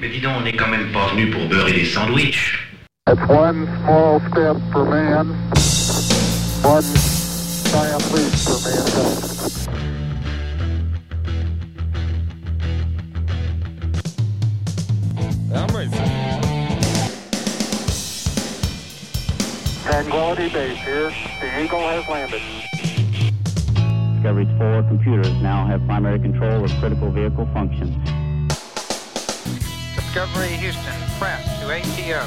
Mais dis donc, on n'est quand même pas venu pour beurrer des sandwichs. It's one small step for man, one giant leap for mankind. I'm ready. Tranquility Base here. The Eagle has landed. Discovery's four computers now have primary control of critical vehicle functions. Discovery Houston, press to ATO.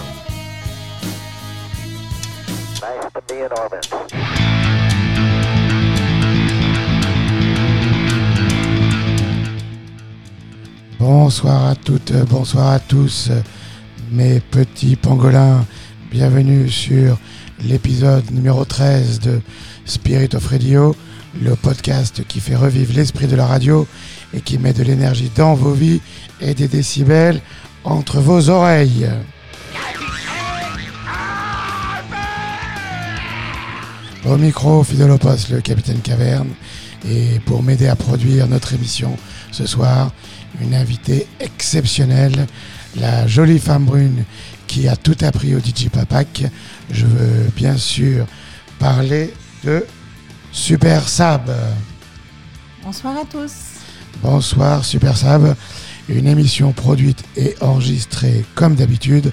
Nice to be in orbit. Bonsoir à toutes, bonsoir à tous, mes petits pangolins. Bienvenue sur l'épisode numéro 13 de Spirit of Radio, le podcast qui fait revivre l'esprit de la radio et qui met de l'énergie dans vos vies et des décibels entre vos oreilles. Au micro, poste, le capitaine Caverne. Et pour m'aider à produire notre émission ce soir, une invitée exceptionnelle, la jolie femme brune qui a tout appris au DJ Papak. Je veux bien sûr parler de Super Sab. Bonsoir à tous. Bonsoir Super Sab, une émission produite et enregistrée comme d'habitude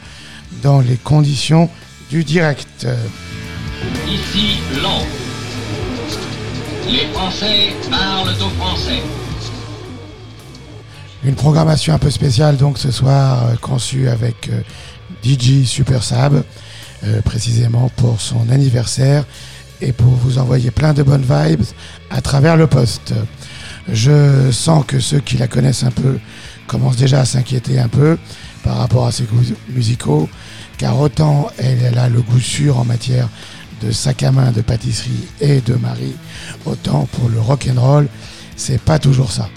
dans les conditions du direct. Ici Londres. Les Français parlent aux Français. Une programmation un peu spéciale donc ce soir euh, conçue avec euh, DJ Super Sab, euh, précisément pour son anniversaire et pour vous envoyer plein de bonnes vibes à travers le poste. Je sens que ceux qui la connaissent un peu commencent déjà à s'inquiéter un peu par rapport à ses goûts musicaux, car autant elle, elle a le goût sûr en matière de sac à main, de pâtisserie et de mari, autant pour le rock and roll, c'est pas toujours ça.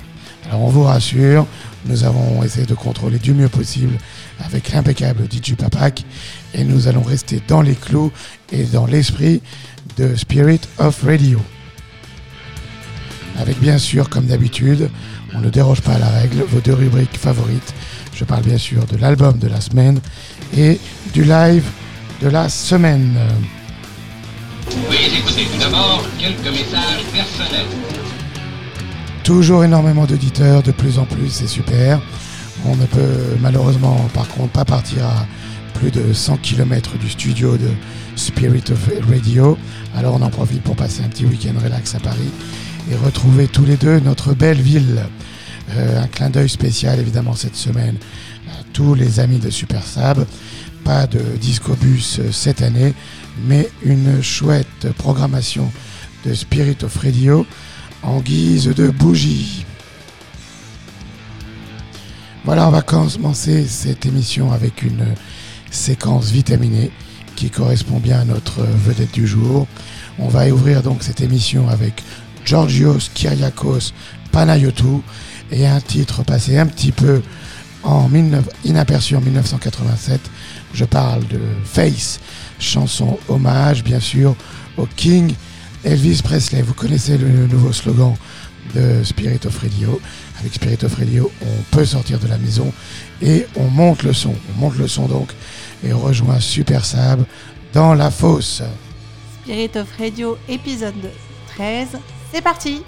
Alors on vous rassure, nous avons essayé de contrôler du mieux possible avec l'impeccable DJ Papak et nous allons rester dans les clous et dans l'esprit de Spirit of Radio. Avec bien sûr, comme d'habitude, on ne déroge pas à la règle, vos deux rubriques favorites. Je parle bien sûr de l'album de la semaine et du live de la semaine. Veuillez écouter tout d'abord quelques messages personnels. Toujours énormément d'auditeurs, de plus en plus, c'est super. On ne peut malheureusement par contre pas partir à plus de 100 km du studio de Spirit of Radio. Alors on en profite pour passer un petit week-end relax à Paris et retrouver tous les deux notre belle ville. Euh, un clin d'œil spécial évidemment cette semaine à tous les amis de Super Sab. Pas de discobus euh, cette année, mais une chouette programmation de Spirit of Radio en guise de bougie. Voilà, on va commencer cette émission avec une séquence vitaminée qui correspond bien à notre vedette du jour. On va ouvrir donc cette émission avec Georgios Kyriakos Panayotou et un titre passé un petit peu en 19 inaperçu en 1987. Je parle de Face, chanson hommage bien sûr au King Elvis Presley. Vous connaissez le nouveau slogan de Spirit of Radio. Avec Spirit of Radio, on peut sortir de la maison et on monte le son. On monte le son donc et rejoint Super Sab dans la fosse. Spirit of Radio, épisode 13. C'est parti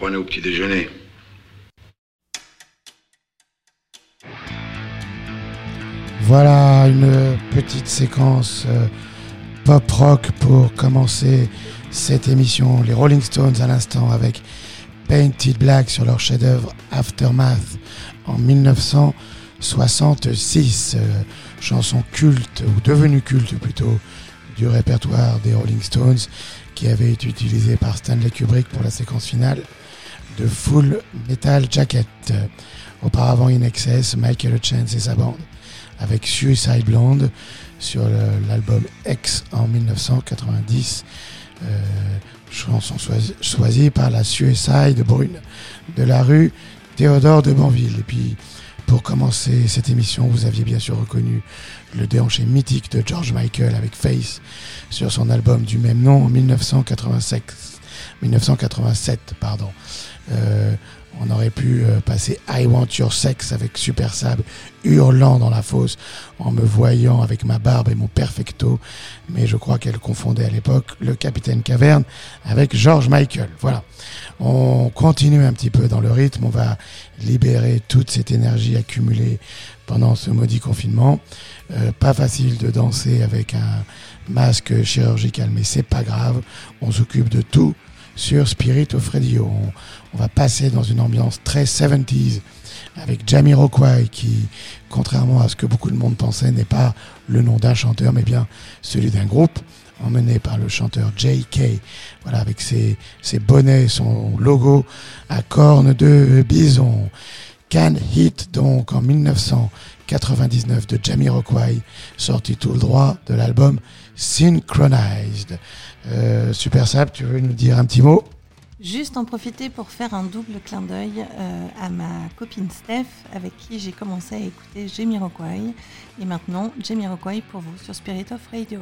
prenait au petit déjeuner. Voilà une petite séquence euh, pop rock pour commencer cette émission. Les Rolling Stones à l'instant avec Painted Black sur leur chef-d'œuvre Aftermath en 1966. euh, chanson culte ou devenue culte plutôt du répertoire des Rolling Stones qui avait été utilisé par Stanley Kubrick pour la séquence finale Full Metal Jacket. Auparavant In Excess, Michael Chance et sa bande avec Suicide Blonde sur l'album X en 1990. Euh, chanson choisie, par la Suicide Brune de la rue Théodore de Banville. Et puis, pour commencer cette émission, vous aviez bien sûr reconnu le déhanché mythique de George Michael avec Face sur son album du même nom en 1986. 1987, pardon. Euh, on aurait pu euh, passer I Want Your Sex avec Super Sab hurlant dans la fosse en me voyant avec ma barbe et mon perfecto, mais je crois qu'elle confondait à l'époque le Capitaine Caverne avec George Michael. Voilà. On continue un petit peu dans le rythme, on va libérer toute cette énergie accumulée pendant ce maudit confinement. Euh, pas facile de danser avec un masque chirurgical, mais c'est pas grave. On s'occupe de tout sur Spirit of Radio. On va passer dans une ambiance très 70s avec Jamiroquai qui, contrairement à ce que beaucoup de monde pensait, n'est pas le nom d'un chanteur, mais bien celui d'un groupe emmené par le chanteur J.K. Voilà, avec ses, ses bonnets, son logo à cornes de bison. Can Hit, donc en 1999 de Jamiroquai, sorti tout le droit de l'album Synchronized. Euh, Super Sap, tu veux nous dire un petit mot? Juste en profiter pour faire un double clin d'œil euh, à ma copine Steph, avec qui j'ai commencé à écouter Jamiroquai. Et maintenant, Jamiroquai pour vous sur Spirit of Radio.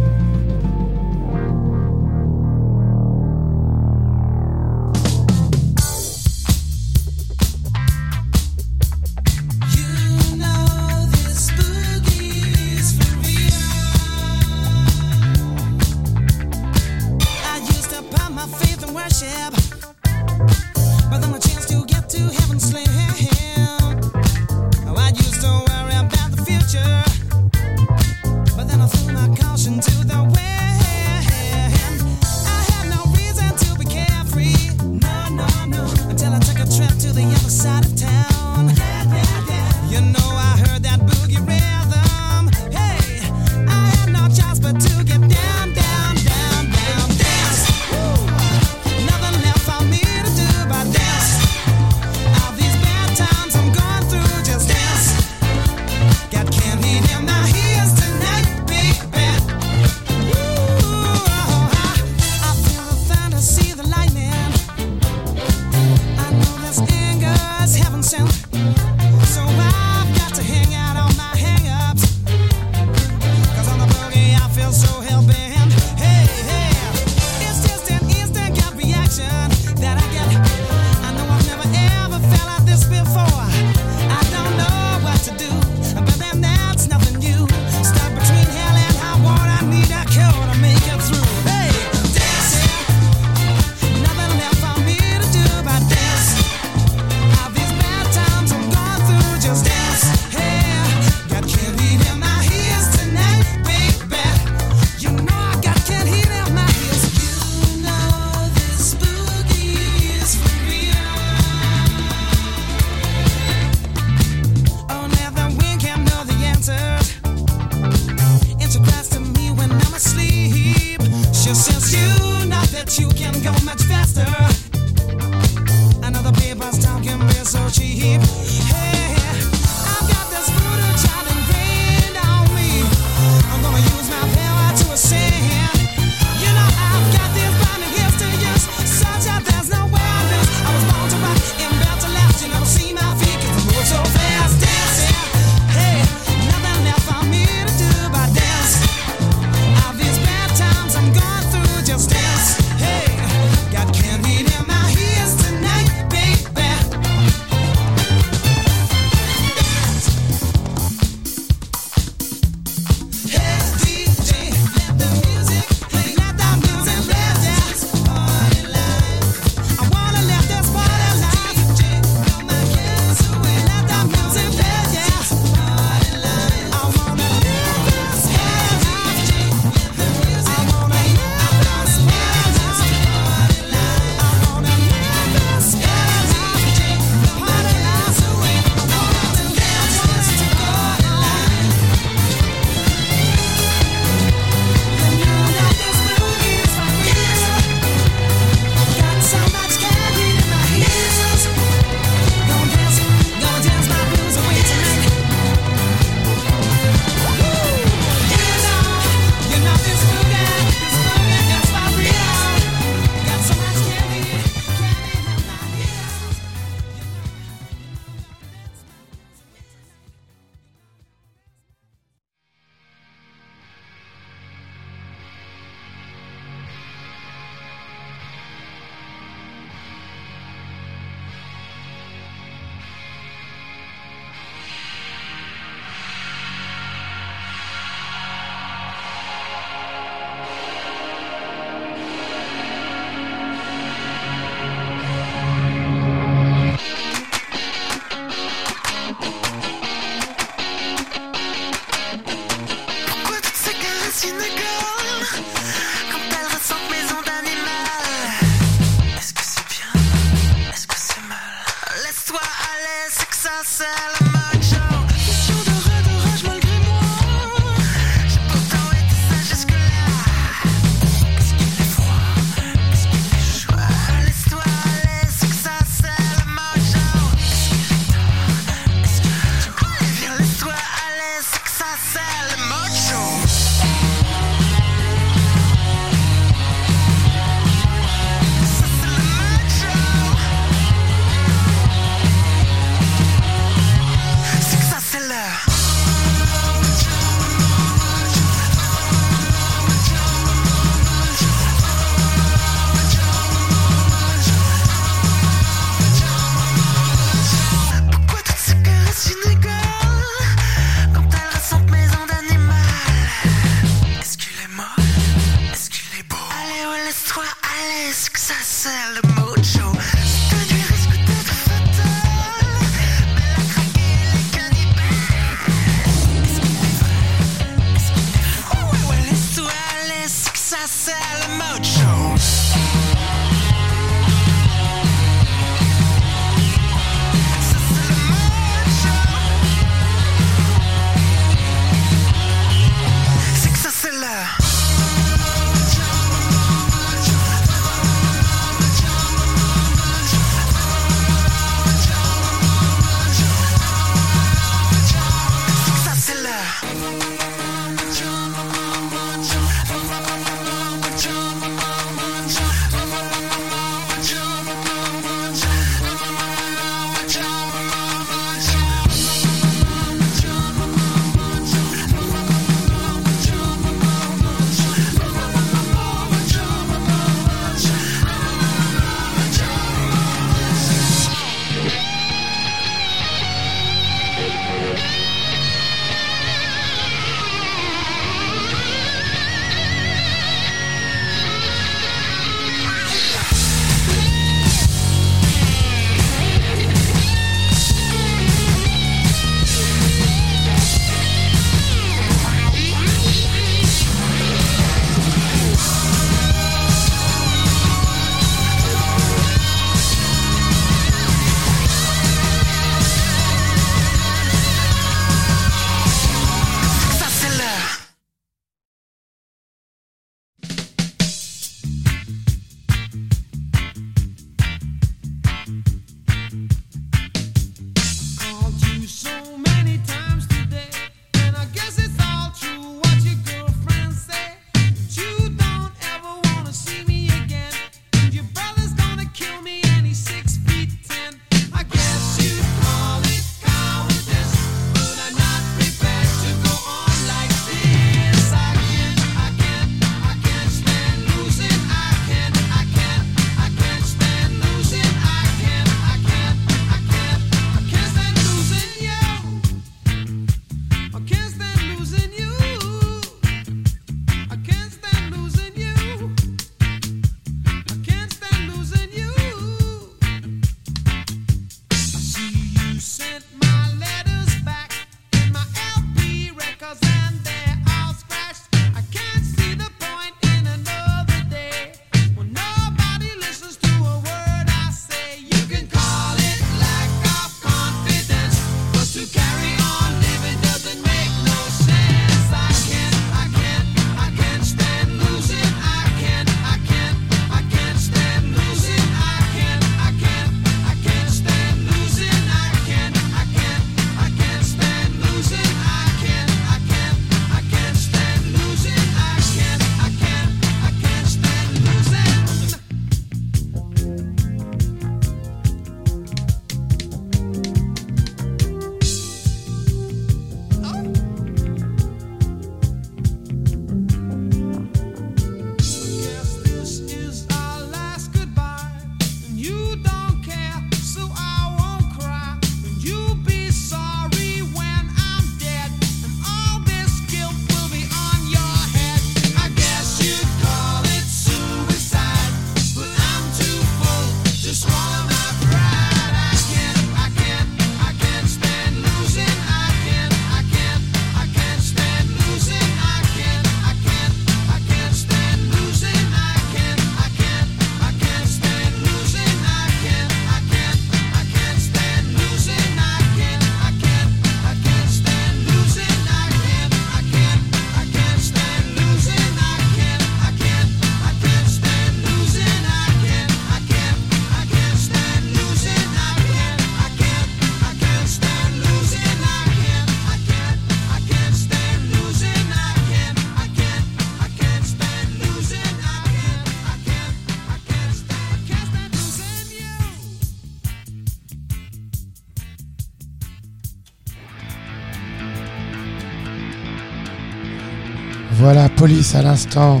Police à l'instant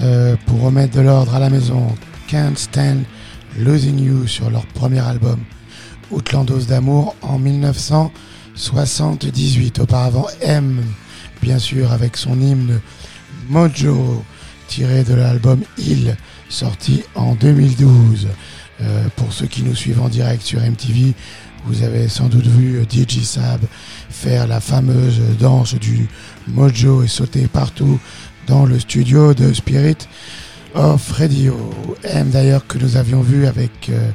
euh, pour remettre de l'ordre à la maison. Can't Stand Losing You sur leur premier album Outlandos d'amour en 1978. Auparavant, M, bien sûr, avec son hymne Mojo, tiré de l'album Il, sorti en 2012. Euh, pour ceux qui nous suivent en direct sur MTV, vous avez sans doute vu euh, DJ Sab faire la fameuse danse du Mojo et sauter partout dans le studio de Spirit of Radio. M d'ailleurs que nous avions vu avec euh,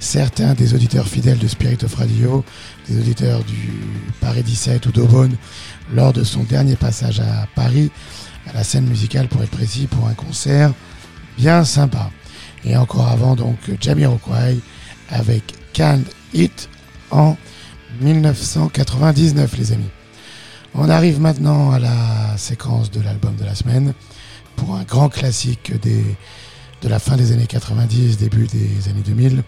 certains des auditeurs fidèles de Spirit of Radio, des auditeurs du Paris 17 ou d'Aubonne, lors de son dernier passage à Paris, à la scène musicale pour être précis, pour un concert bien sympa. Et encore avant donc Jamiroquai avec Can't It en 1999 les amis. On arrive maintenant à la séquence de l'album de la semaine pour un grand classique de la fin des années 90, début des années 2000.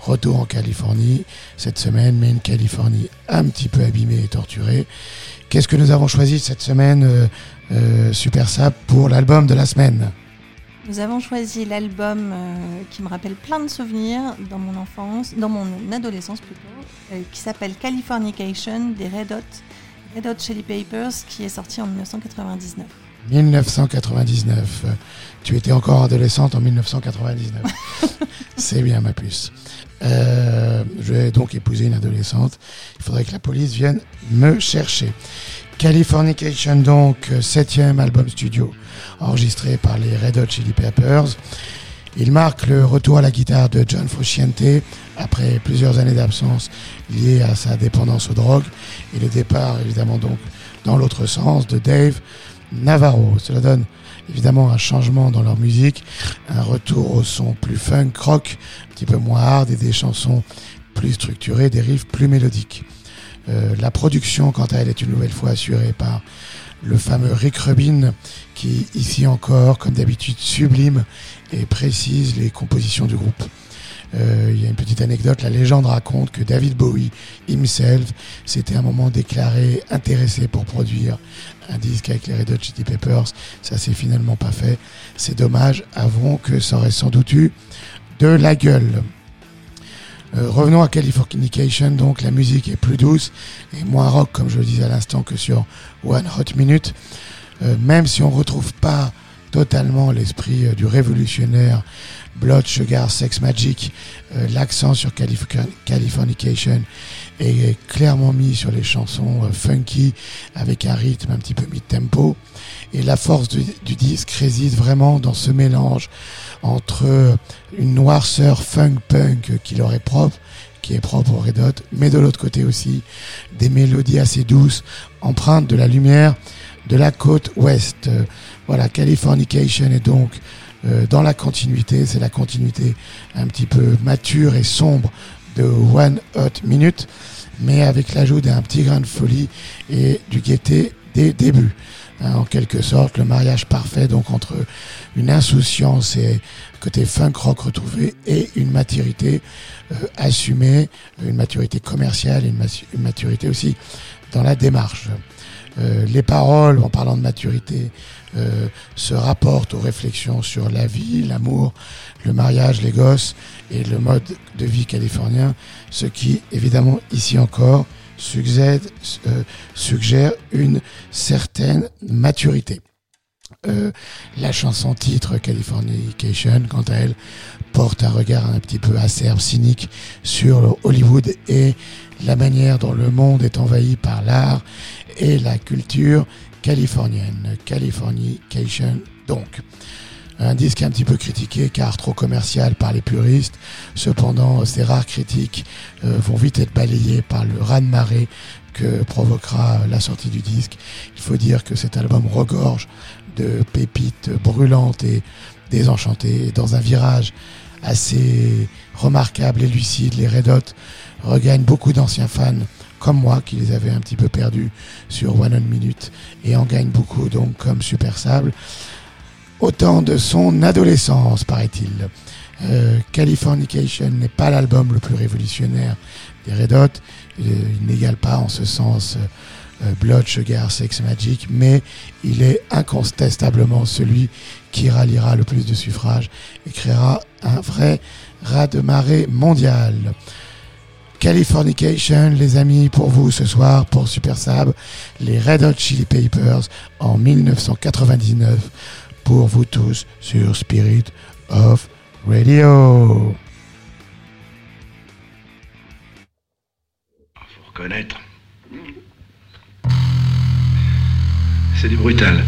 Retour en Californie cette semaine, mais une Californie un petit peu abîmée et torturée. Qu'est-ce que nous avons choisi cette semaine, euh, euh, Super Sap, pour l'album de la semaine? Nous avons choisi l'album euh, qui me rappelle plein de souvenirs dans mon enfance, dans mon adolescence plutôt, qui s'appelle Californication des Red Hot, Red Hot Chili Papers, qui est sorti en 1999. 1999. Tu étais encore adolescente en 1999. C'est bien, ma puce. Euh, je vais donc épouser une adolescente. Il faudrait que la police vienne me chercher. Californication, donc, euh, septième album studio, enregistré par les Red Hot Chili Peppers. Il marque le retour à la guitare de John Frusciante après plusieurs années d'absence liées à sa dépendance aux drogues et le départ, évidemment, donc, dans l'autre sens de Dave Navarro. Cela donne évidemment un changement dans leur musique, un retour au son plus funk rock, un petit peu moins hard et des chansons plus structurées, des riffs plus mélodiques. Euh, la production, quant à elle, est une nouvelle fois assurée par le fameux Rick Rubin, qui, ici encore, comme d'habitude, sublime et précise les compositions du groupe. Euh, il y a une petite anecdote, la légende raconte que David Bowie himself s'était à un moment déclaré intéressé pour produire un disque avec les Red Hot Chili Peppers. Ça s'est finalement pas fait. C'est dommage, avouons que ça aurait sans doute eu de la gueule. Euh, revenons à Californication, donc la musique est plus douce et moins rock, comme je le disais à l'instant, que sur One Hot Minute. Euh, même si on retrouve pas totalement l'esprit du révolutionnaire Blood Sugar Sex Magic, euh, l'accent sur Calif Californication est clairement mis sur les chansons euh, funky avec un rythme un petit peu mid-tempo. Et la force du, disque réside vraiment dans ce mélange entre une noirceur funk-punk qui leur est propre, qui est propre au Red Hot, mais de l'autre côté aussi des mélodies assez douces, empreintes de la lumière de la côte ouest. Euh, voilà, Californication est donc dans la continuité, c'est la continuité un petit peu mature et sombre de One Hot Minute, mais avec l'ajout d'un petit grain de folie et du gaieté des débuts. Hein, en quelque sorte, le mariage parfait donc entre une insouciance et côté funk rock retrouvé et une maturité euh, assumée, une maturité commerciale, une, une maturité aussi dans la démarche. Euh, les paroles, en parlant de maturité, euh, se rapportent aux réflexions sur la vie, l'amour, le mariage, les gosses et le mode de vie californien, ce qui, évidemment, ici encore, euh, suggère une certaine maturité. Euh, la chanson titre Californication, quant à elle, porte un regard un petit peu acerbe, cynique sur Hollywood et la manière dont le monde est envahi par l'art et la culture californienne. Californication, donc. Un disque un petit peu critiqué car trop commercial par les puristes. Cependant, ces rares critiques euh, vont vite être balayées par le raz-de-marée que provoquera la sortie du disque. Il faut dire que cet album regorge de pépites brûlantes et désenchantées. Dans un virage assez remarquable et lucide, les Red Hot regagnent beaucoup d'anciens fans comme moi qui les avait un petit peu perdus sur One on Minute et en gagnent beaucoup donc comme Super Sable autant de son adolescence, paraît-il. Euh, Californication n'est pas l'album le plus révolutionnaire des Red Hot. Il, il n'égale pas en ce sens euh, Blood, Sugar, Sex Magic, mais il est incontestablement celui qui ralliera le plus de suffrages et créera un vrai raz de marée mondial. Californication, les amis, pour vous ce soir, pour Super Sab, les Red Hot Chili Papers en 1999, pour vous tous sur Spirit of Radio. Faut reconnaître. C'est du brutal.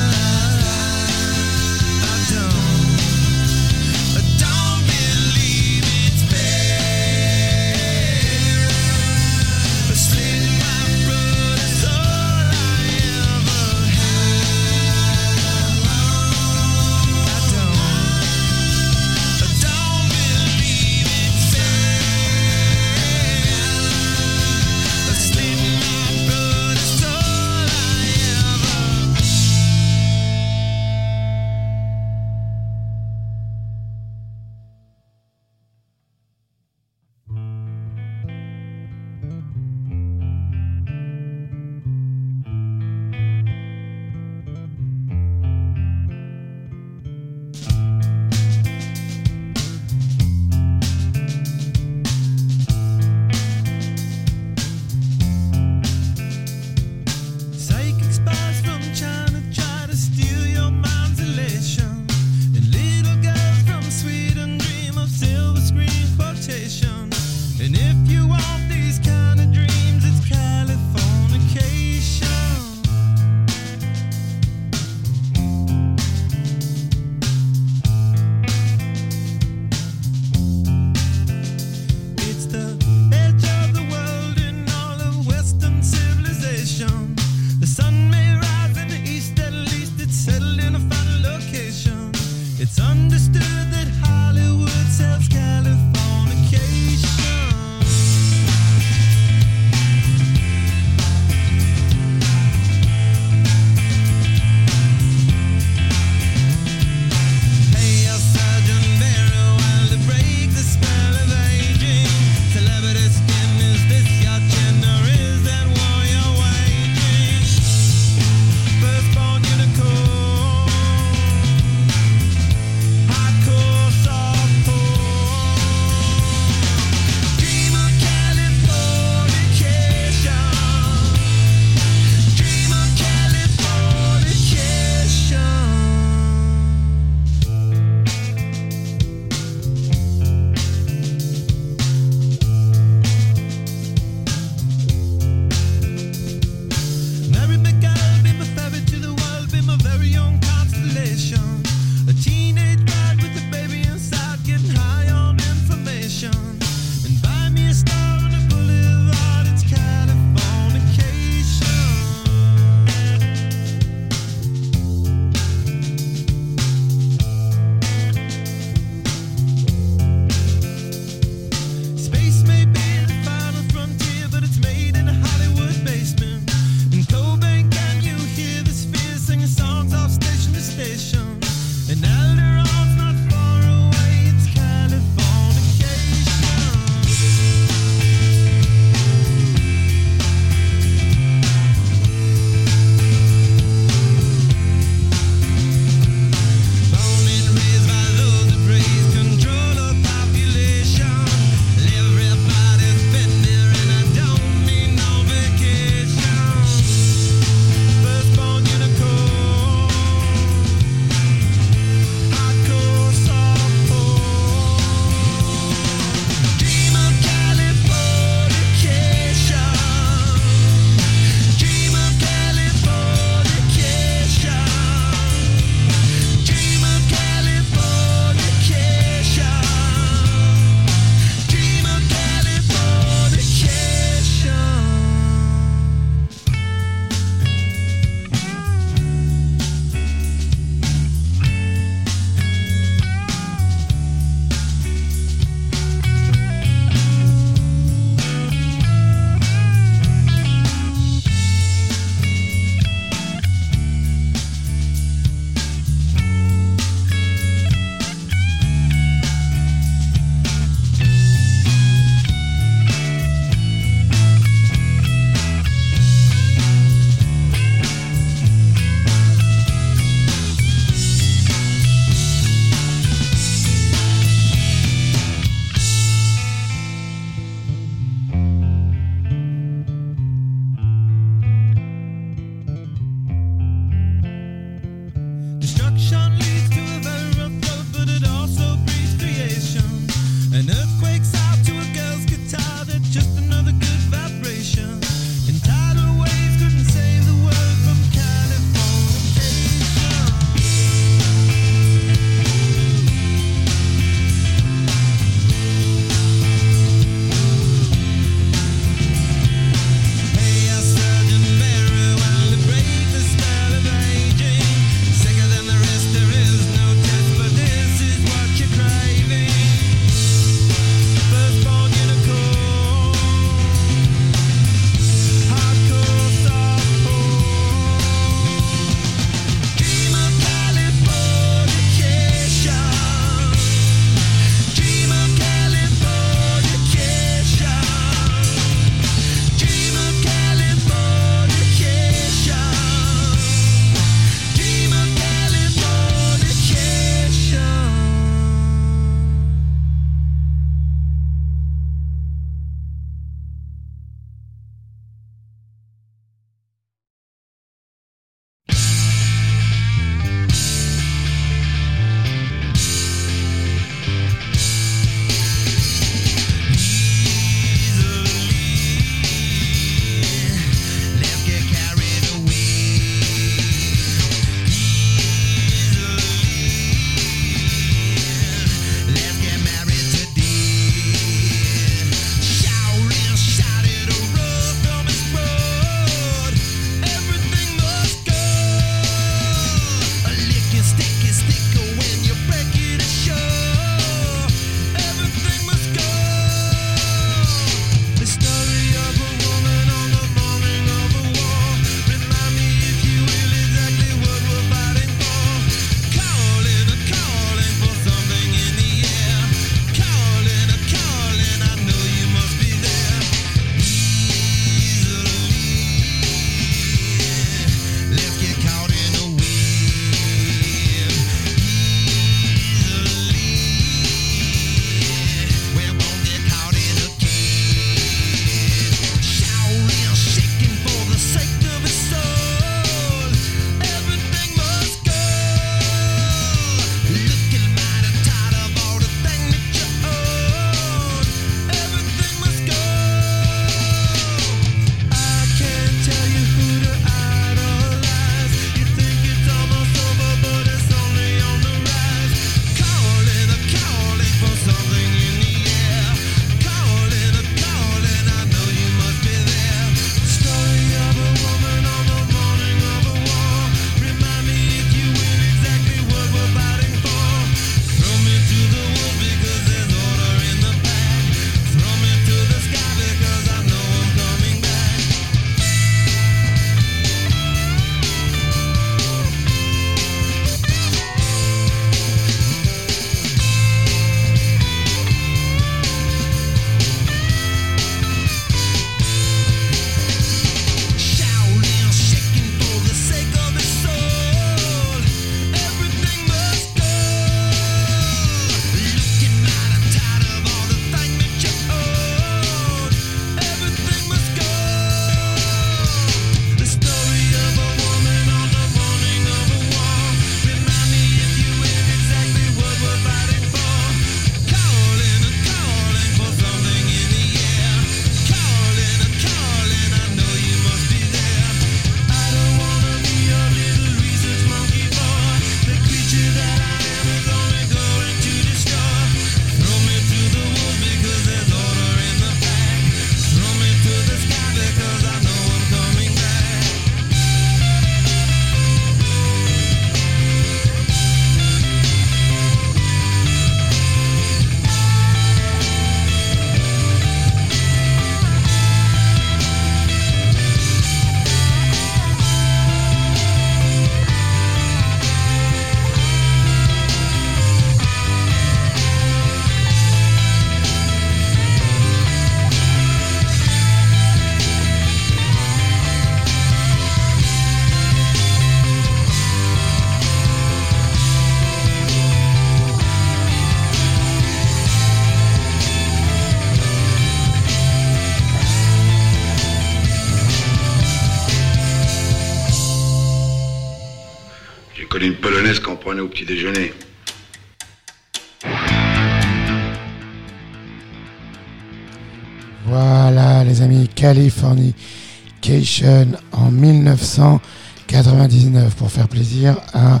En 1999 pour faire plaisir à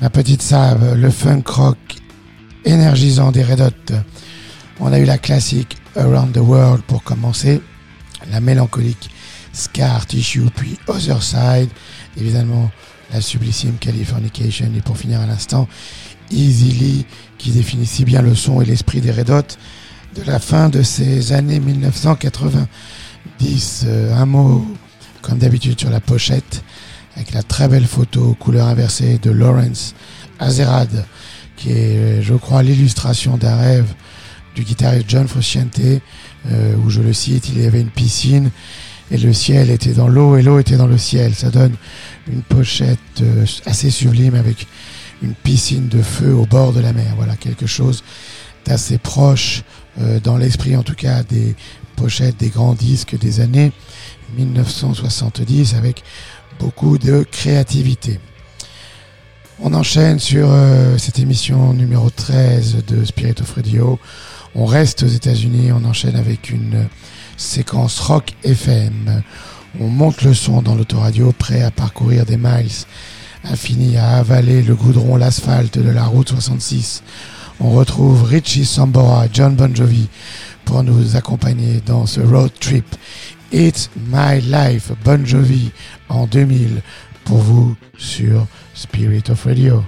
ma petite Sab, le funk rock énergisant des Red Hot. On a eu la classique Around the World pour commencer, la mélancolique Scar Tissue, puis Other Side, évidemment la sublissime Californication, et pour finir à l'instant, Easily, qui définit si bien le son et l'esprit des Red Hot de la fin de ces années 1980. 10. Euh, un mot, comme d'habitude, sur la pochette, avec la très belle photo couleur inversée de Lawrence Azerad, qui est, je crois, l'illustration d'un rêve du guitariste John Frusciante, euh, où je le cite, il y avait une piscine et le ciel était dans l'eau et l'eau était dans le ciel. Ça donne une pochette euh, assez sublime avec une piscine de feu au bord de la mer. Voilà, quelque chose d'assez proche dans l'esprit en tout cas des des grands disques des années 1970 avec beaucoup de créativité. On enchaîne sur euh, cette émission numéro 13 de Spirit of Radio. On reste aux États-Unis, on enchaîne avec une séquence rock FM. On monte le son dans l'autoradio, prêt à parcourir des miles infinis, à avaler le goudron, l'asphalte de la route 66. On retrouve Richie Sambora, John Bon Jovi pour nous accompagner dans ce road trip. It's My Life, Bon Jovi en 2000 pour vous sur Spirit of Radio.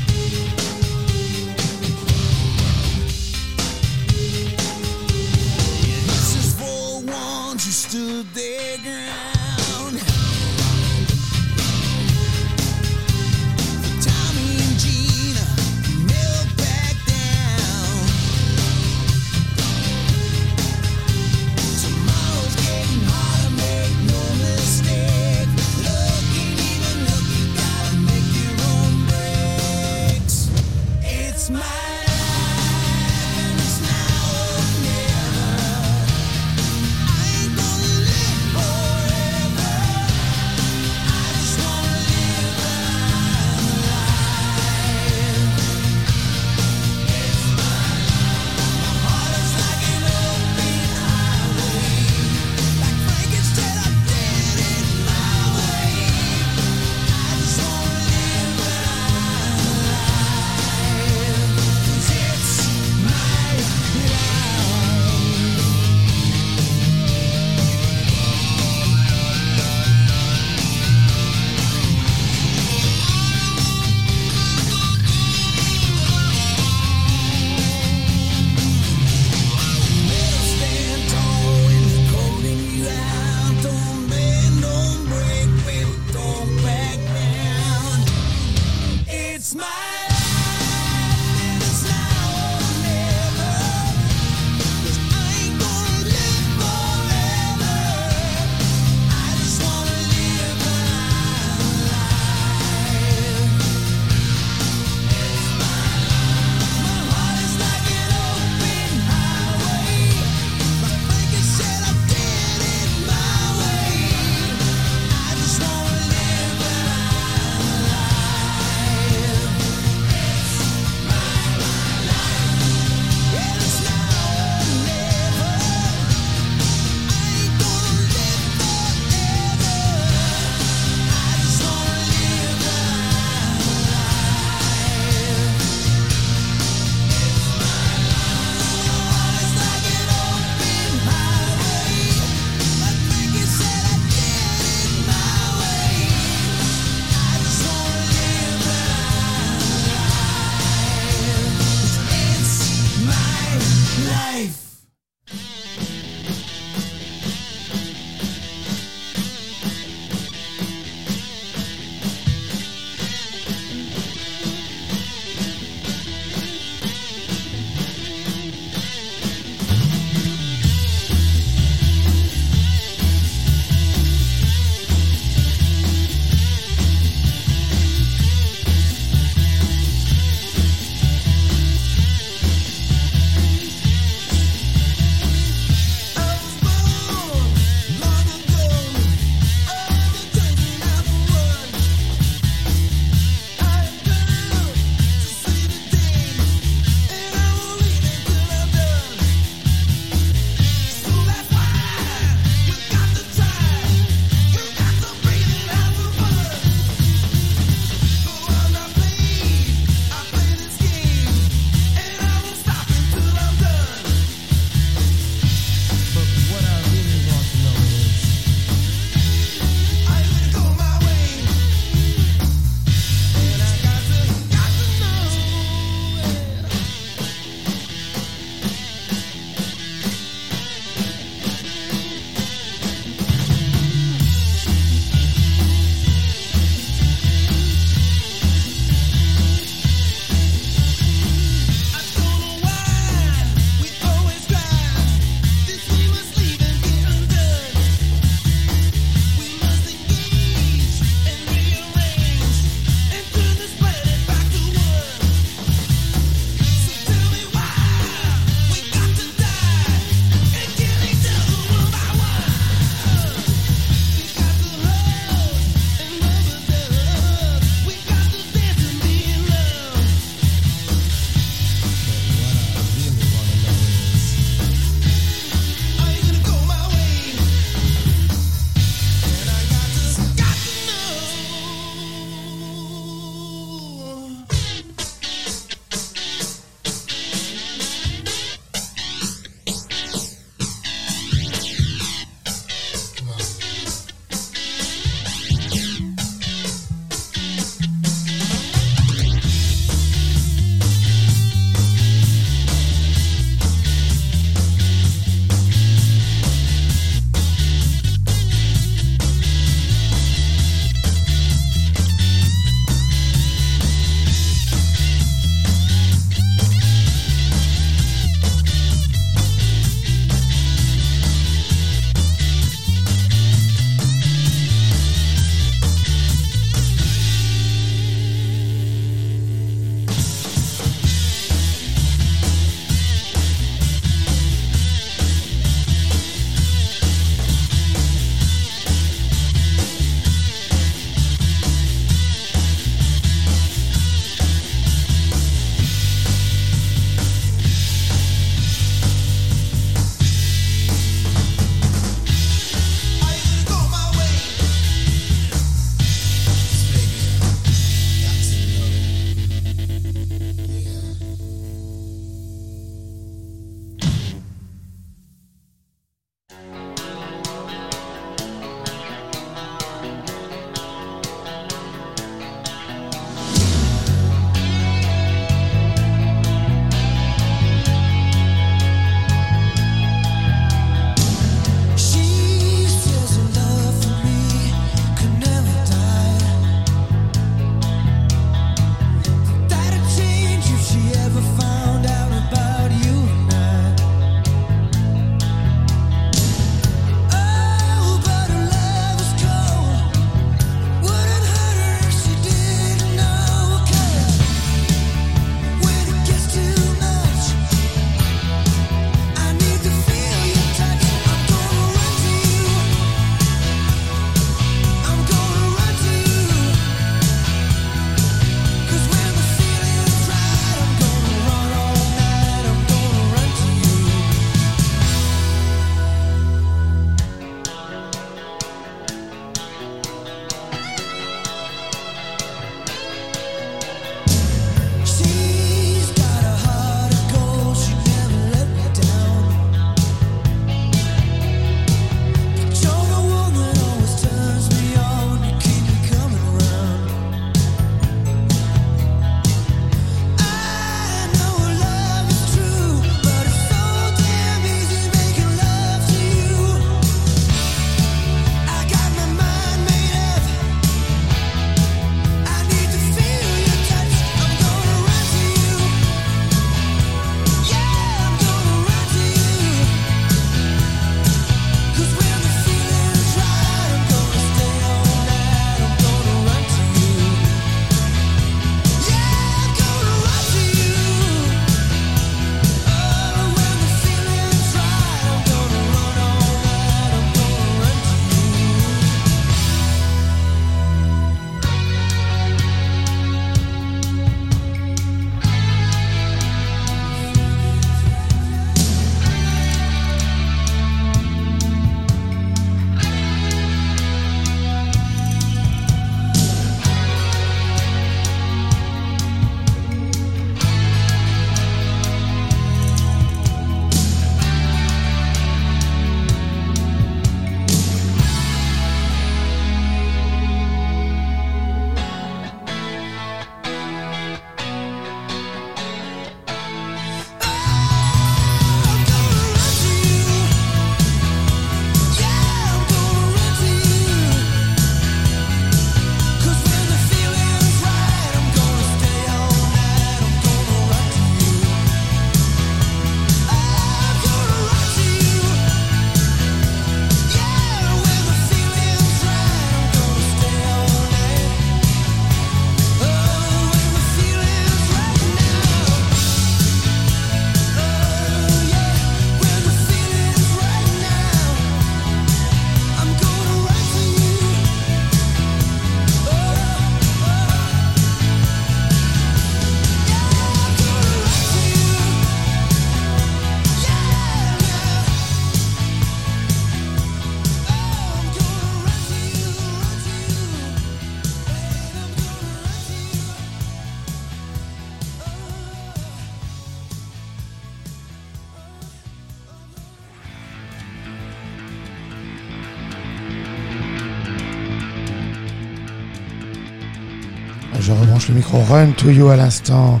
Le micro. Run to You à l'instant.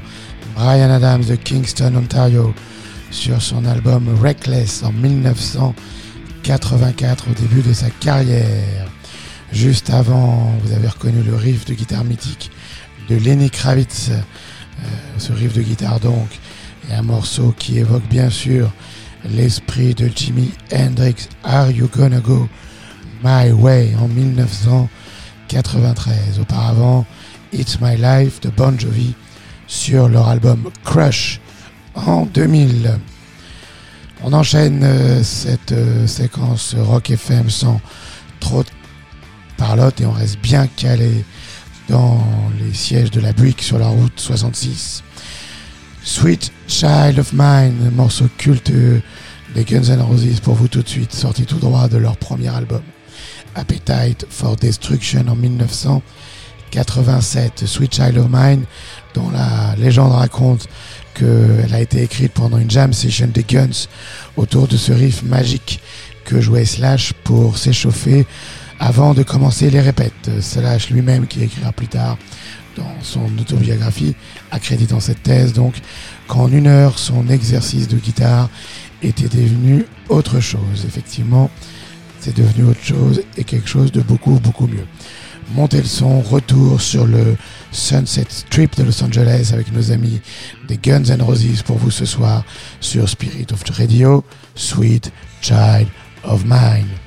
Brian Adams de Kingston, Ontario, sur son album Reckless en 1984, au début de sa carrière. Juste avant, vous avez reconnu le riff de guitare mythique de Lenny Kravitz. Euh, ce riff de guitare donc, et un morceau qui évoque bien sûr l'esprit de Jimi Hendrix, Are You Gonna Go My Way en 1993. Auparavant, It's My Life de Bon Jovi sur leur album Crush en 2000. On enchaîne euh, cette euh, séquence Rock FM sans trop de parlotte et on reste bien calé dans les sièges de la Buick sur la route 66. Sweet Child of Mine, morceau culte des Guns N' Roses pour vous tout de suite, sorti tout droit de leur premier album. Appetite for Destruction en 1987. Sweet Child of Mine, dont la légende raconte qu'elle a été écrite pendant une jam session des Guns autour de ce riff magique que jouait Slash pour s'échauffer avant de commencer les répètes. Slash lui-même qui écrira plus tard dans son autobiographie, accréditant cette thèse donc qu'en une heure, son exercice de guitare était devenu autre chose. Effectivement, c'est devenu autre chose et quelque chose de beaucoup, beaucoup mieux. Montez le son, retour sur le Sunset Strip de Los Angeles avec nos amis des Guns N' Roses pour vous ce soir sur Spirit of Radio, Sweet Child of Mine.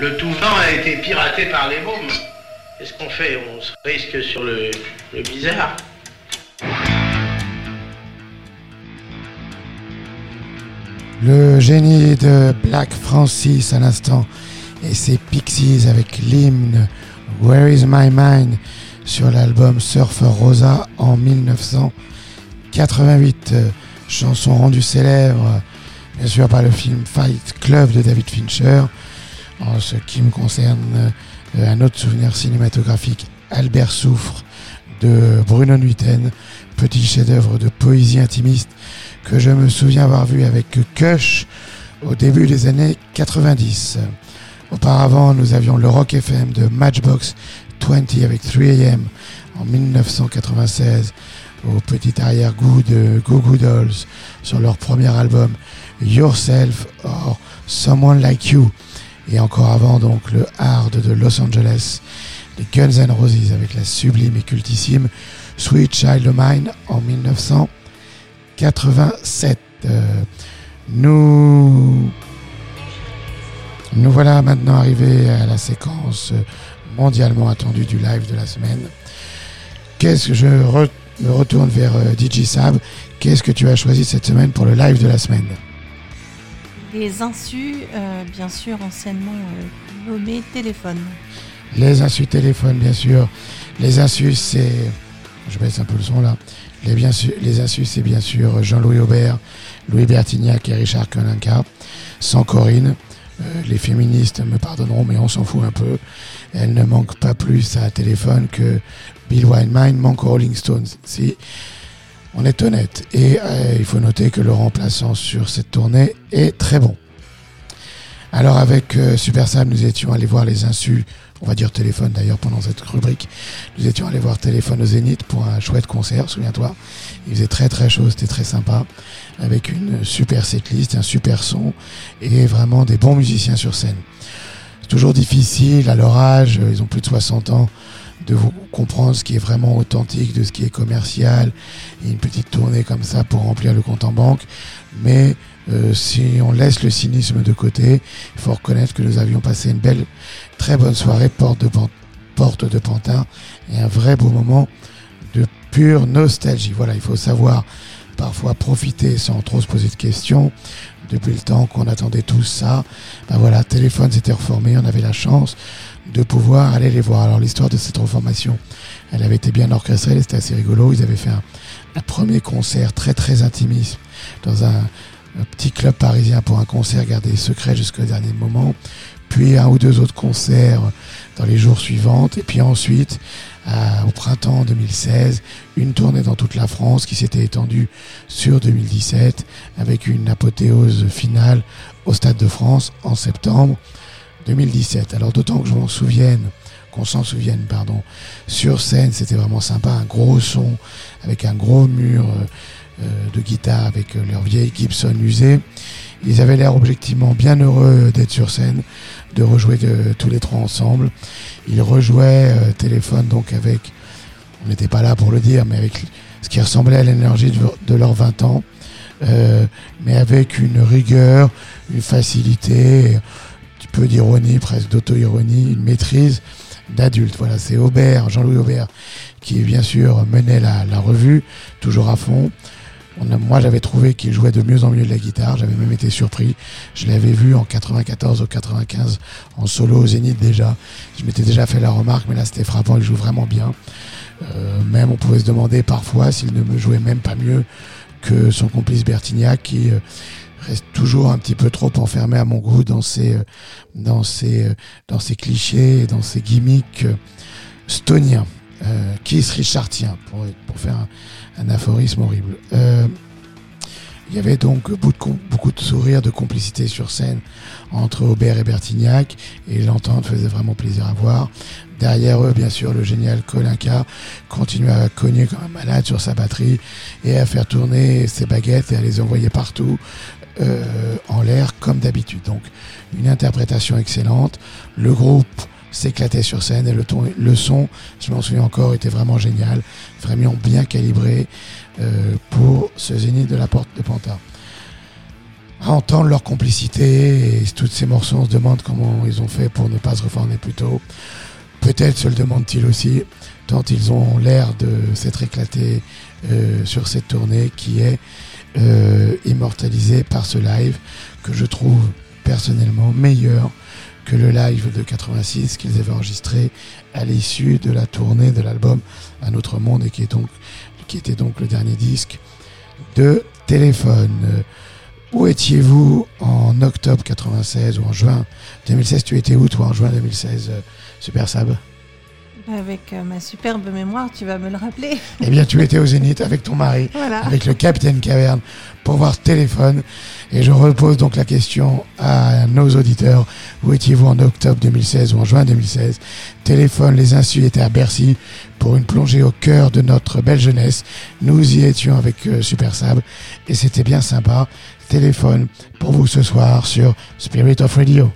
Le, tout vent a été piraté par les mômes. Qu'est-ce qu'on fait? On se risque sur le, bizarre. Le génie de Black Francis à l'instant et ses Pixies avec l'hymne Where is my mind sur l'album Surfer Rosa en 1988. Euh, Chanson rendue célèbre bien sûr par le film Fight Club de David Fincher. En ce qui me concerne, euh, un autre souvenir cinématographique, Albert Souffre de Bruno Nuiten, petit chef-d'œuvre de poésie intimiste que je me souviens avoir vu avec Kush au début des années 90. Auparavant, nous avions le Rock FM de Matchbox 20 avec 3AM en 1996 au petit arrière-goût de Goo Goo sur leur premier album Yourself or Someone Like You et encore avant donc le Hard de Los Angeles les Guns N' Roses avec la sublime et cultissime Sweet Child of Mine en 1987. Euh, nous nous voilà maintenant arrivés à la séquence mondialement attendue du live de la semaine. Qu'est-ce que je me retourne vers euh, DJ Sab Qu'est-ce que tu as choisi cette semaine pour le live de la semaine? Les insus, euh, bien sûr, anciennement euh, nommés téléphone. Les insus téléphones, bien sûr. Les insus, c'est. Je baisse un peu le son là. Les, bien insus, c'est bien sûr Jean-Louis Aubert, Louis Bertignac et Richard Kolinka. Sans Corinne. Euh, les féministes me pardonneront, mais on s'en fout un peu. Elle ne manque pas plus à téléphone que Bill Weinman manque Rolling Stones. Si on est honnête. Et euh, il faut noter que le remplaçant sur cette tournée est très bon. Alors avec euh, Super Sam, nous étions allés voir les insus, on va dire téléphone d'ailleurs pendant cette rubrique. Nous étions allés voir téléphone au Zénith pour un chouette concert, souviens-toi. Il faisait très très chaud, c'était très sympa, avec une super setlist, un super son et vraiment des bons musiciens sur scène. C'est toujours difficile à leur âge, ils ont plus de 60 ans, de vous comprendre ce qui est vraiment authentique, de ce qui est commercial, et une petite tournée comme ça pour remplir le compte en banque. Mais euh, si on laisse le cynisme de côté, il faut reconnaître que nous avions passé une belle, très bonne soirée porte de, porte de Pantin et un vrai beau moment de pure nostalgie. Voilà, il faut savoir parfois profiter sans trop se poser de questions. Depuis le temps qu'on attendait tous ça, ben voilà, téléphone s'était reformé, on avait la chance de pouvoir aller les voir. Alors l'histoire de cette reformation, elle avait été bien orchestrée, c'était assez rigolo. Ils avaient fait un, premier concert très très intimiste dans un, petit club parisien pour un concert gardé secret jusqu'au dernier moment. Puis un ou deux autres concerts dans les jours suivants. Et puis ensuite, au printemps 2016, une tournée dans toute la France qui s'était étendue sur 2017 avec une apothéose finale au Stade de France en septembre 2017. Alors d'autant que je m'en souvienne, qu'on s'en souvienne, pardon, sur scène, c'était vraiment sympa, un gros son avec un gros mur euh, euh, de guitare avec euh, leur vieille Gibson usée. Ils avaient l'air objectivement bien heureux d'être sur scène, de rejouer tous les trois ensemble. Ils rejouaient euh, téléphone donc avec, on n'était pas là pour le dire, mais avec ce qui ressemblait à l'énergie de, de leurs 20 ans, euh, mais avec une rigueur, une facilité, peu d'ironie, presque d'auto-ironie, une maîtrise d'adulte. Voilà, c'est Aubert, Jean-Louis Aubert, qui bien sûr menait la, revue, toujours à fond. Moi, j'avais trouvé qu'il jouait de mieux en mieux de la guitare. J'avais même été surpris. Je l'avais vu en 94 ou 95 en solo au Zénith déjà. Je m'étais déjà fait la remarque, mais là, c'était frappant. Il joue vraiment bien. Euh, même, on pouvait se demander parfois s'il ne me jouait même pas mieux que son complice Bertignac, qui euh, reste toujours un petit peu trop enfermé à mon goût dans ses, euh, dans ses, euh, dans ses clichés dans ses gimmicks euh, stoniens. Keith Richardien, pour, pour faire un, un aphorisme horrible. Il y avait donc beaucoup de, beaucoup de sourires, de complicité sur scène entre Aubert et Bertignac, et l'entente faisait vraiment plaisir à voir. Derrière eux, bien sûr, le génial Kolinka continuait à cogner comme un malade sur sa batterie et à faire tourner ses baguettes et à les envoyer partout euh, en l'air comme d'habitude. Donc, une interprétation excellente. Le groupe s'éclatait sur scène et le, son, je m'en souviens encore, était vraiment génial, vraiment bien calibré euh, pour ce zénith de la porte de Pantin. à entendre leur complicité et tous ces morceaux, on se demande comment ils ont fait pour ne pas se reformer plus tôt. Peut-être se le demandent-ils aussi, tant ils ont l'air de s'être éclatés euh, sur cette tournée qui est euh, immortalisée par ce live que je trouve personnellement meilleur que le live de 86 qu'ils avaient enregistré à l'issue de la tournée de l'album Un autre monde et qui, est donc, qui était donc le dernier disque de téléphone. Où étiez-vous en octobre 96 ou en juin 2016 Tu étais où toi en juin 2016, euh, Super Sab? Avec euh, ma superbe mémoire, tu vas me le rappeler. Eh bien, tu étais au Zénith avec ton mari, Voilà. avec le Capitaine Caverne, pour voir téléphone. Et je repose donc la question à nos auditeurs. Où étiez-vous en octobre 2016 ou en juin 2016 Téléphone, les insus étaient à Bercy pour une plongée au cœur de notre belle jeunesse. Nous y étions avec euh, Super Sab et c'était bien sympa. Téléphone pour vous ce soir sur Spirit of Radio.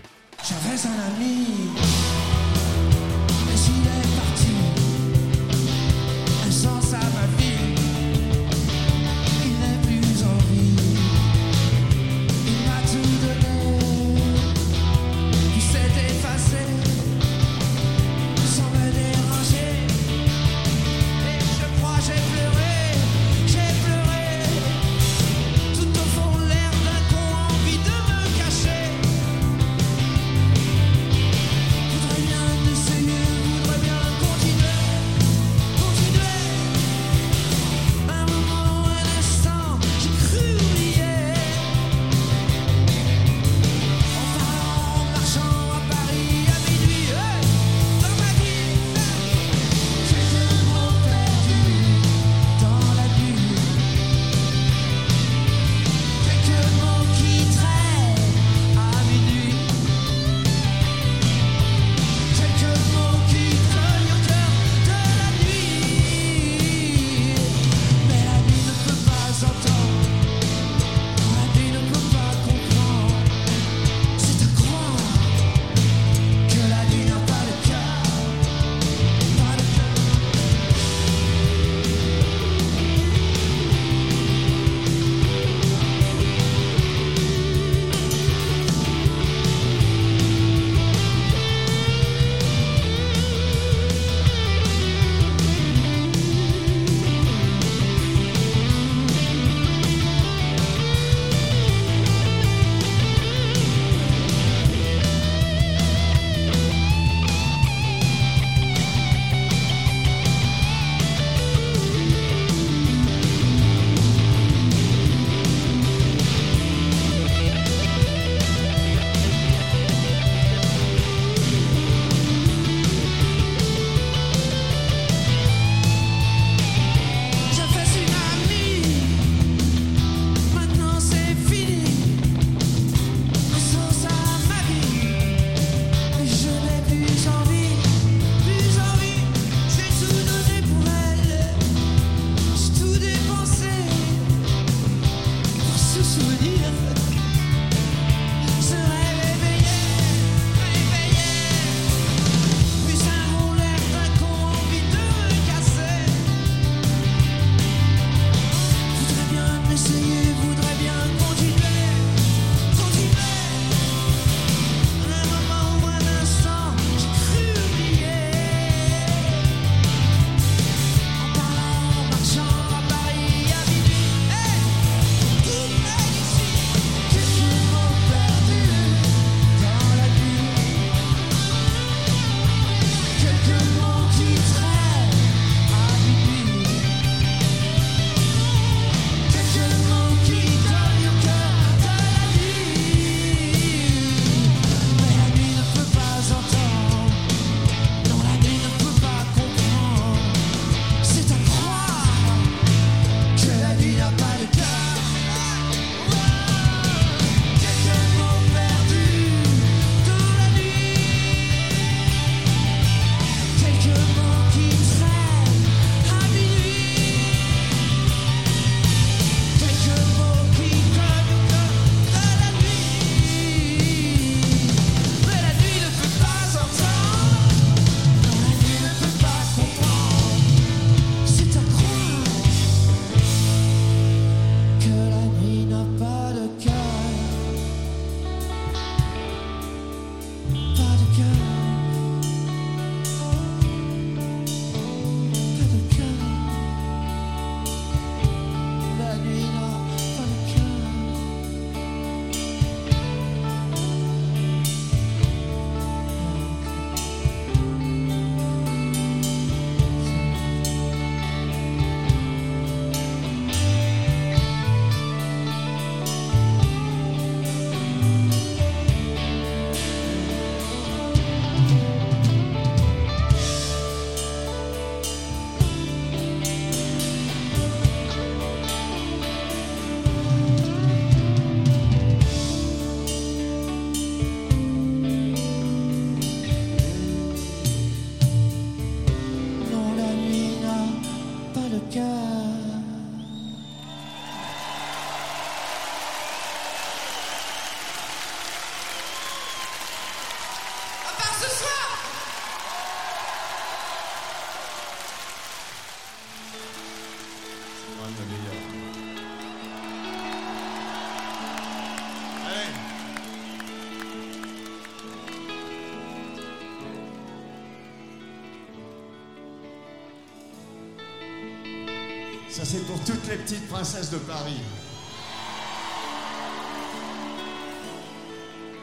Pour toutes les petites princesses de Paris.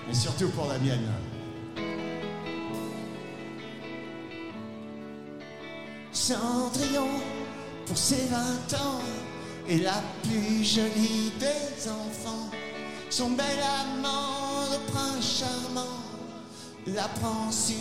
Mais surtout pour la mienne. Cendrillon, pour ses 20 ans, est la plus jolie des enfants. Son bel amant, le prince charmant, la prend sur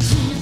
to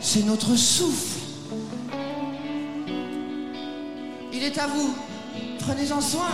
c'est notre souffle. Il est à vous. Prenez-en soin.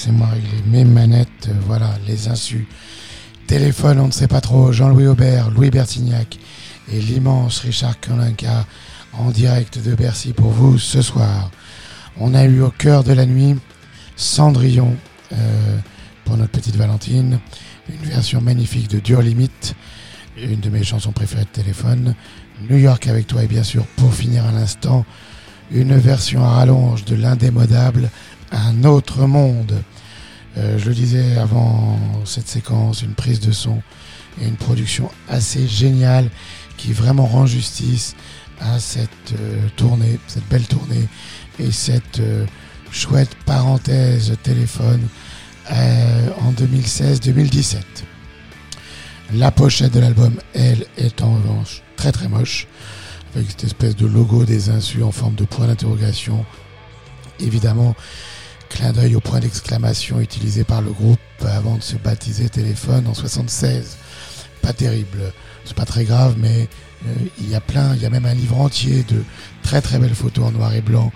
Laissez-moi régler mes manettes. euh, Voilà, les insus. Téléphone, on ne sait pas trop. Jean-Louis Aubert, Louis Bertignac et l'immense Richard Kolinka en direct de Bercy pour vous ce soir. On a eu au cœur de la nuit Cendrillon euh, pour notre petite Valentine. Une version magnifique de Dur Limite, une de mes chansons préférées de téléphone. New York avec toi et bien sûr pour finir à l'instant une version à rallonge de l'indémodable Un autre monde. Euh, je le disais avant cette séquence, une prise de son et une production assez géniale qui vraiment rend justice à cette euh, tournée, cette belle tournée et cette euh, chouette parenthèse téléphone euh, en 2016-2017. La pochette de l'album, elle, est en revanche très très moche, avec cette espèce de logo des insus en forme de point d'interrogation. Évidemment, clin d'œil au point d'exclamation utilisé par le groupe avant de se baptiser Téléphone en 76. Pas terrible, c'est pas très grave, mais euh, il y a plein, il y a même un livre entier de très très belles photos en noir et blanc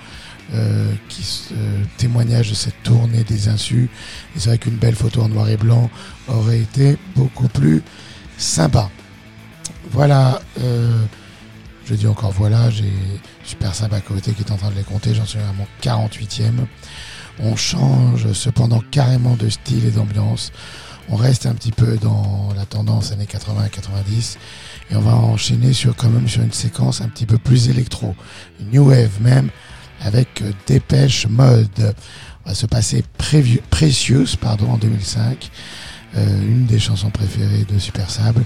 euh, qui euh, témoignage de cette tournée des insus. Et c'est vrai qu'une belle photo en noir et blanc aurait été beaucoup plus sympa. Voilà, je dis encore voilà, j'ai Super à côté qui est en train de les compter, j'en suis à mon 48e. On change cependant carrément de style et d'ambiance. On reste un petit peu dans la tendance années 80 et 90 et on va enchaîner sur quand même sur une séquence un petit peu plus électro, new wave même, avec euh, Dépêche Mode. On va se passer Prevu- Precious pardon, en 2005, euh, une des chansons préférées de Super Sable,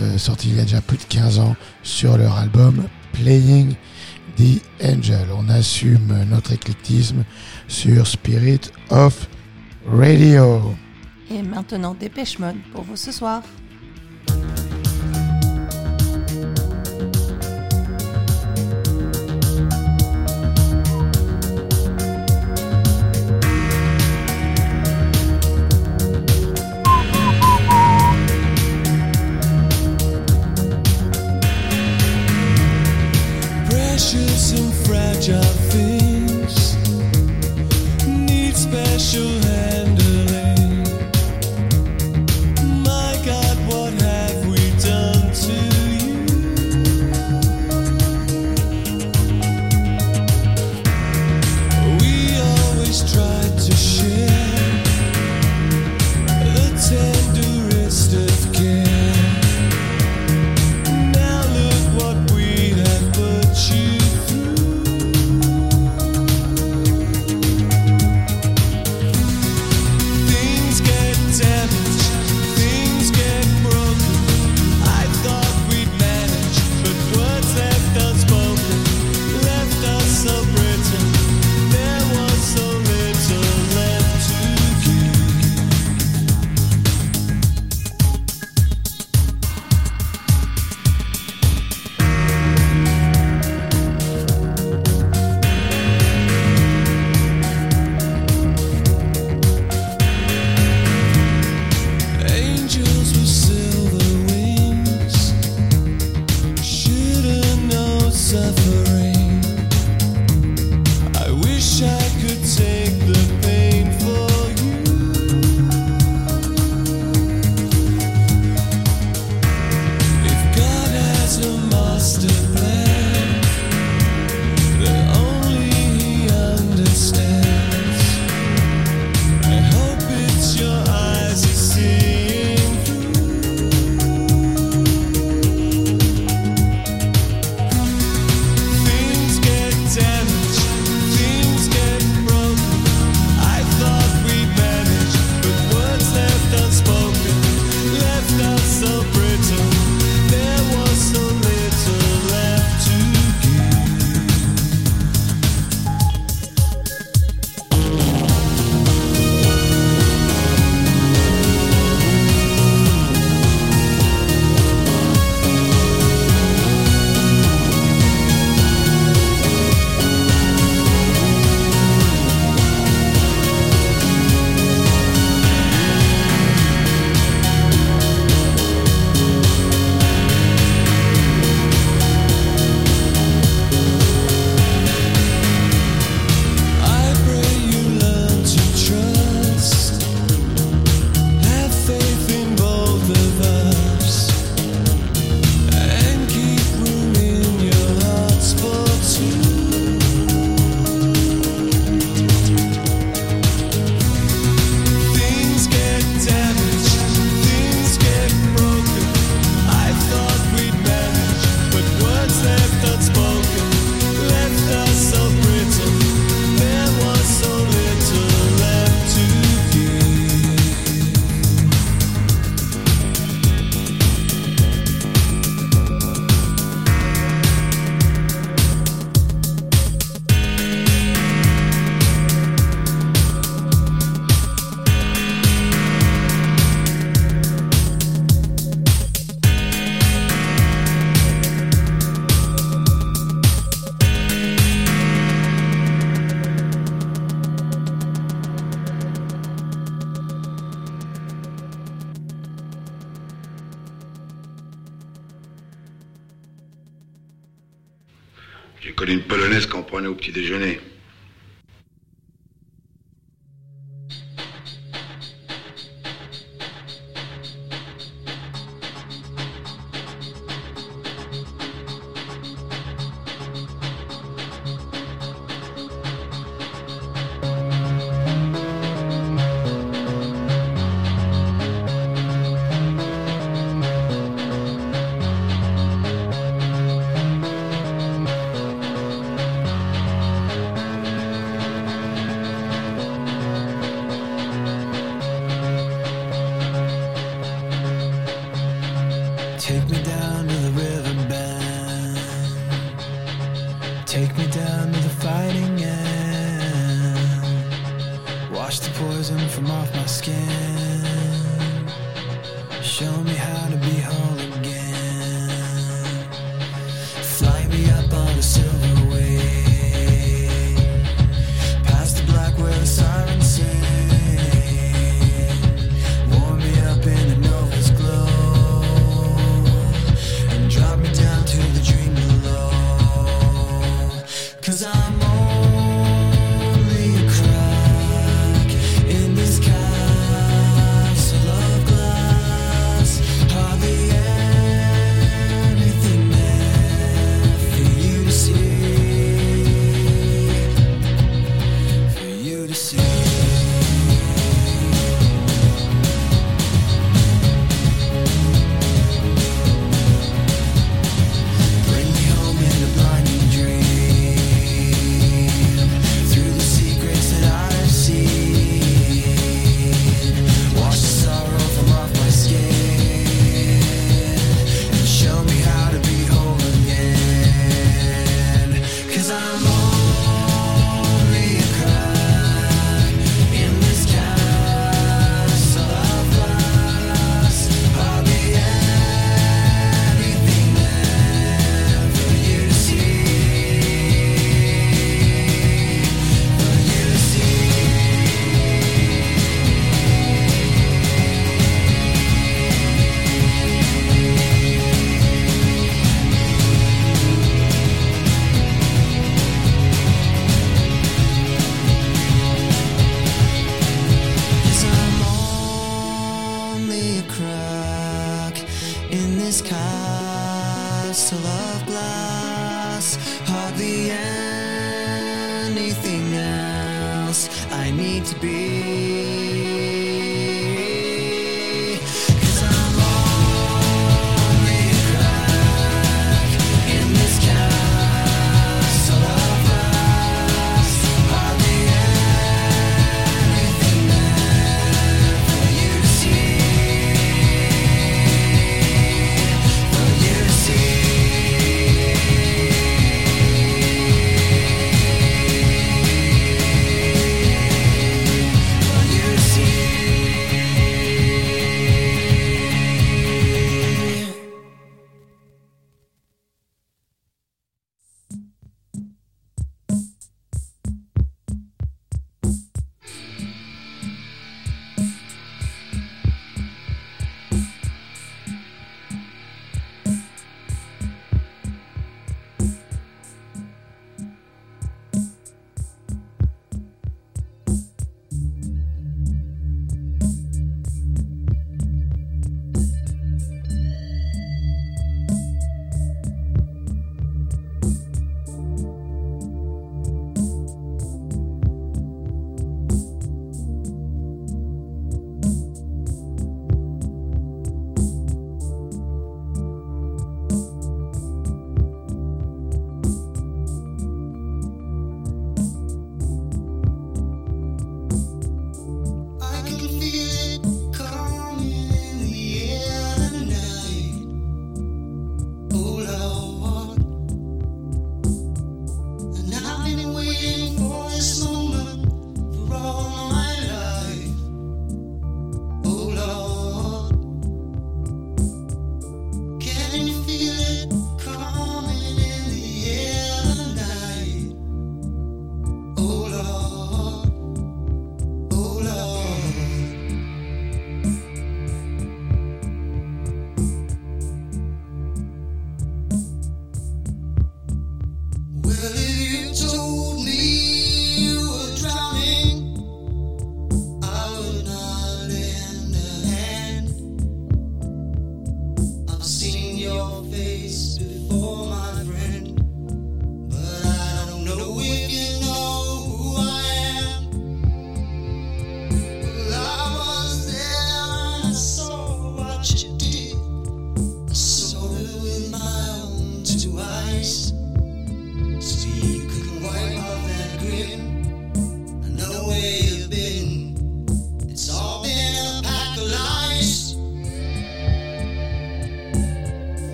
euh, sortie il y a déjà plus de 15 ans sur leur album Playing the Angel. On assume notre éclectisme sur Spirit of Radio. Et maintenant, dépêche mode pour vous ce soir. Precious and fragile things need special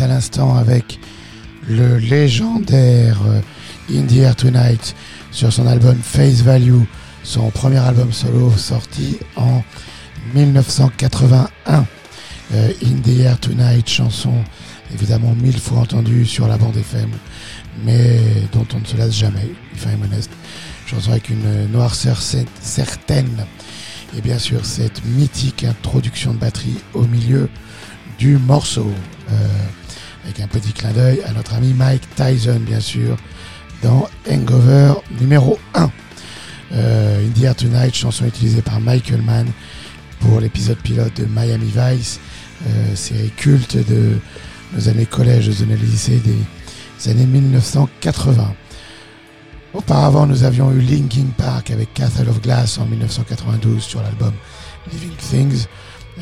à l'instant avec le légendaire euh, In the Air Tonight sur son album Face Value, son premier album solo sorti en 1981. Euh, In the Air Tonight, chanson évidemment mille fois entendue sur la bande FM, mais dont on ne se lasse jamais, faut être modeste. Chanson avec une noirceur cer- certaine. Et bien sûr, cette mythique introduction de batterie au milieu du morceau. Euh, avec un petit clin d'œil à notre ami Mike Tyson, bien sûr, dans Hangover numéro 1. Euh, Tonight, chanson utilisée par Michael Mann pour l'épisode pilote de Miami Vice, euh, série culte de nos années collège, nos lycées des années 1980. Auparavant, nous avions eu Linkin Park avec Castle of Glass en 1992 sur l'album Living Things.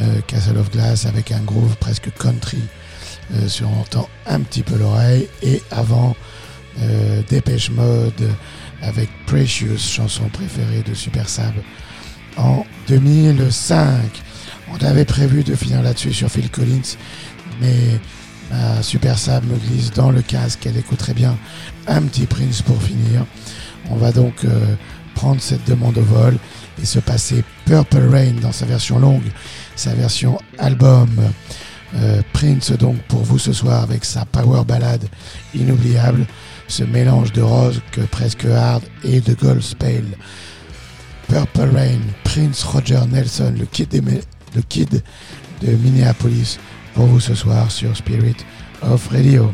Euh, Castle of Glass avec un groove presque country euh, sur on entend un petit peu l'oreille. Et avant, euh, Dépêche Mode avec Precious, chanson préférée de Super Sab en 2005. On avait prévu de finir là-dessus sur Phil Collins, mais ma Super Sab me glisse dans le casque. Elle écouterait bien un petit Prince pour finir. On va donc euh, prendre cette demande au vol et se passer Purple Rain dans sa version longue, sa version album. Euh, Prince donc pour vous ce soir avec sa power ballade inoubliable, ce mélange de rock presque hard et de gospel. Purple Rain, Prince Roger Nelson, le kid de Minneapolis, pour vous ce soir sur Spirit of Radio.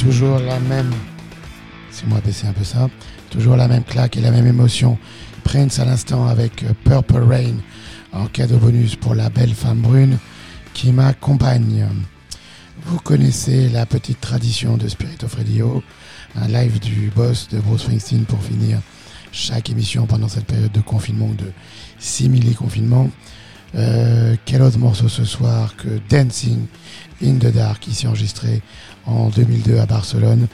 Toujours la même. C'est moi un peu ça. Toujours la même claque et la même émotion. Prince à l'instant avec euh, Purple Rain en cadeau bonus pour la belle femme brune qui m'accompagne. Vous connaissez la petite tradition de Spirit of Radio, un live du boss de Bruce Springsteen pour finir chaque émission pendant cette période de confinement, ou de simili-confinement. Euh, quel autre morceau ce soir que Dancing in the Dark, ici enregistré en 2002 à Barcelone,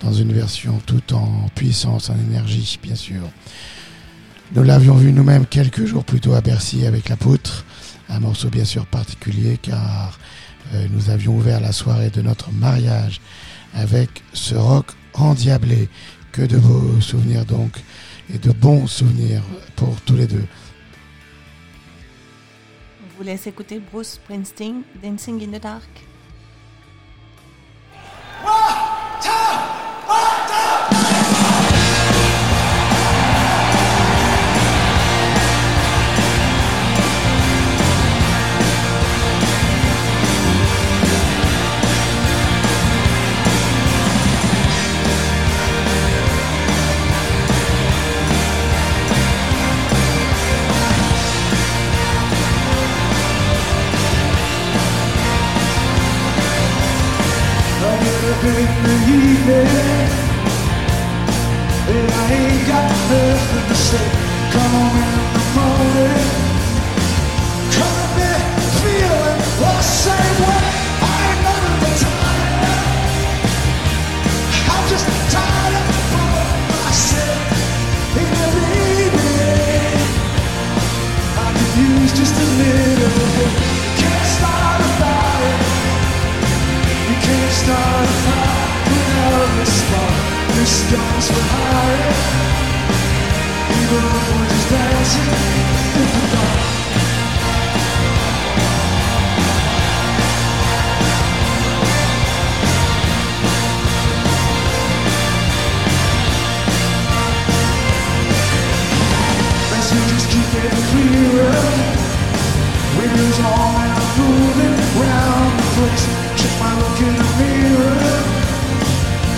dans une version tout en puissance, en énergie, bien sûr. Nous l'avions vu nous-mêmes quelques jours plus tôt à Bercy avec La Poutre, un morceau bien sûr particulier car euh, nous avions ouvert la soirée de notre mariage avec ce rock endiablé. Que de beaux souvenirs donc et de bons souvenirs pour tous les deux. Vous laisse écouter Bruce Springsteen, Dancing in the Dark. In evening And I ain't got nothing to say Come on in the morning Come in there feeling the same way I ain't I'm just tired of myself I could use just a little Can't start a fire. You can't start a fire gun's for hire Even if we're just dancing in the dark Messages keep getting clearer and I'm moving around the place Check my look in the mirror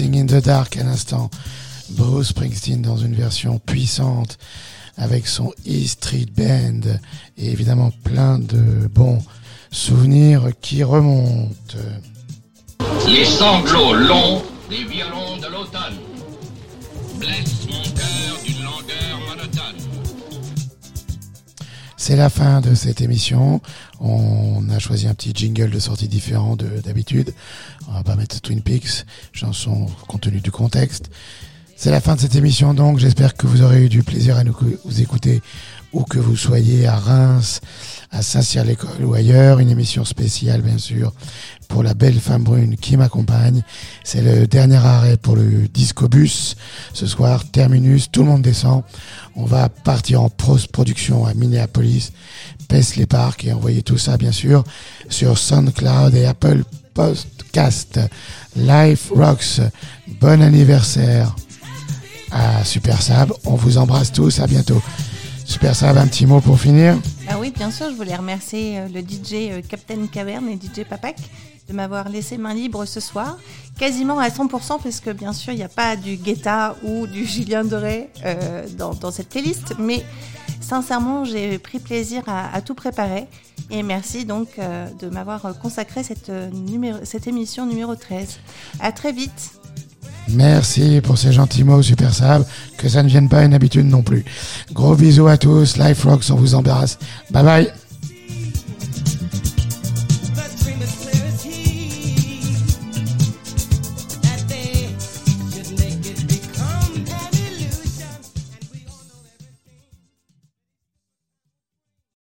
Dancing in the Dark à l'instant. Bruce Springsteen dans une version puissante avec son E Street Band et évidemment plein de bons souvenirs qui remontent. Les sanglots longs des violons de l'automne blessent mon cœur d'une langueur monotone. C'est la fin de cette émission. On a choisi un petit jingle de sortie différent de d'habitude. Va pas mettre Twin Peaks, chanson compte tenu du contexte. C'est la fin de cette émission donc. J'espère que vous aurez eu du plaisir à nous écouter où que vous soyez à Reims, à Saint-Cyr-l'École ou ailleurs. Une émission spéciale bien sûr pour la belle femme brune qui m'accompagne. C'est le dernier arrêt pour le disco bus. Ce soir, terminus, tout le monde descend. On va partir en post-production à Minneapolis, Paisley Park et envoyer tout ça bien sûr sur SoundCloud et Apple Podcast. Life Rocks, bon anniversaire à Super Sab. On vous embrasse tous, à bientôt. Super Sab, un petit mot pour finir. Ah oui, bien sûr, je voulais remercier euh, le DJ euh, Captain Caverne et DJ Papak de m'avoir laissé main libre ce soir, quasiment à 100% parce que bien sûr, il n'y a pas du Guetta ou du Julien Doré euh, dans, dans cette playlist, mais sincèrement, j'ai pris plaisir à, tout préparer et merci donc euh, de m'avoir consacré cette, euh, émission numéro 13. À très vite. Merci pour ces gentils mots, Super Sab. Que ça ne vienne pas une habitude non plus. Gros bisous à tous. Life Rocks, on vous embrasse. Bye bye.